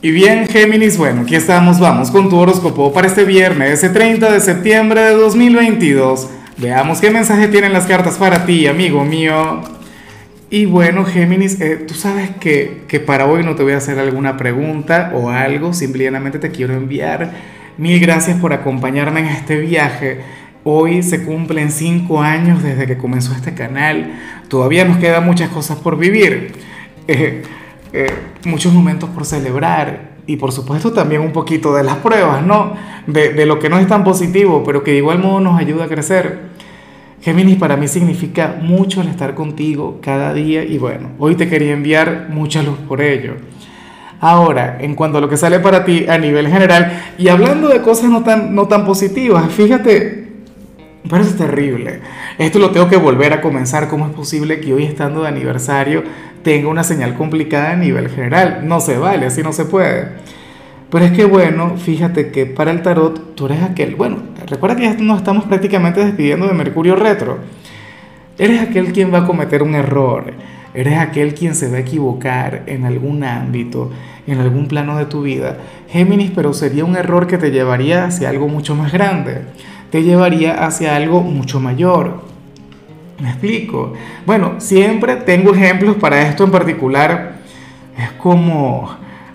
Y bien, Géminis, bueno, aquí estamos, vamos con tu horóscopo para este viernes, ese 30 de septiembre de 2022. Veamos qué mensaje tienen las cartas para ti, amigo mío. Y bueno, Géminis, eh, tú sabes que, que, para hoy no te voy a hacer alguna pregunta o algo, simplemente te quiero enviar mil gracias por acompañarme en este viaje. Hoy se cumplen cinco años desde que comenzó este canal. Todavía nos quedan muchas cosas por vivir. Eh, eh, muchos momentos por celebrar y por supuesto también un poquito de las pruebas, ¿no? De, de, lo que no es tan positivo, pero que de igual modo nos ayuda a crecer. Géminis para mí significa mucho el estar contigo cada día y bueno, hoy te quería enviar mucha luz por ello. Ahora, en cuanto a lo que sale para ti a nivel general, y hablando de cosas no tan, no tan positivas, fíjate, parece terrible. Esto lo tengo que volver a comenzar. ¿Cómo es posible que hoy estando de aniversario tenga una señal complicada a nivel general. No se vale, así no se puede. Pero es que bueno, fíjate que para el tarot tú eres aquel, bueno, recuerda que ya nos estamos prácticamente despidiendo de Mercurio retro. Eres aquel quien va a cometer un error, eres aquel quien se va a equivocar en algún ámbito, en algún plano de tu vida. Géminis, pero sería un error que te llevaría hacia algo mucho más grande, te llevaría hacia algo mucho mayor. ¿Me explico? Bueno, siempre tengo ejemplos para esto en particular. Es como,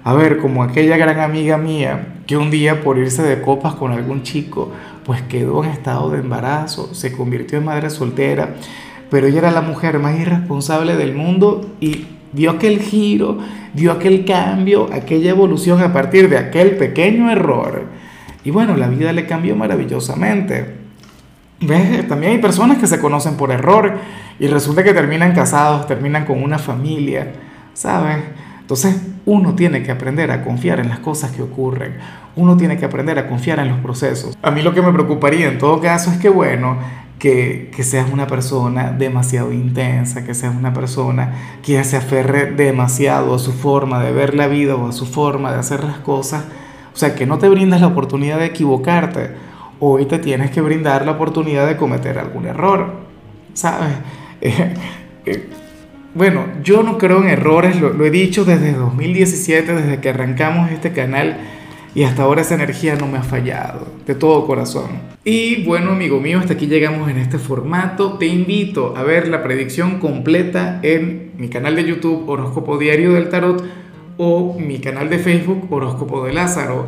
a ver, como aquella gran amiga mía que un día por irse de copas con algún chico, pues quedó en estado de embarazo, se convirtió en madre soltera, pero ella era la mujer más irresponsable del mundo y dio aquel giro, dio aquel cambio, aquella evolución a partir de aquel pequeño error. Y bueno, la vida le cambió maravillosamente. ¿Ves? También hay personas que se conocen por error y resulta que terminan casados, terminan con una familia, ¿sabes? Entonces uno tiene que aprender a confiar en las cosas que ocurren, uno tiene que aprender a confiar en los procesos. A mí lo que me preocuparía en todo caso es que, bueno, que, que seas una persona demasiado intensa, que seas una persona que se aferre demasiado a su forma de ver la vida o a su forma de hacer las cosas, o sea, que no te brindas la oportunidad de equivocarte hoy te tienes que brindar la oportunidad de cometer algún error, ¿sabes? Eh, eh, bueno, yo no creo en errores, lo, lo, he dicho desde 2017, desde que arrancamos este canal, y hasta ahora esa energía no me ha fallado, de todo corazón. Y bueno, amigo mío, hasta aquí llegamos en este formato. Te invito a ver la predicción completa en mi canal de YouTube Horóscopo Diario del Tarot o mi canal de Facebook Horóscopo de Lázaro.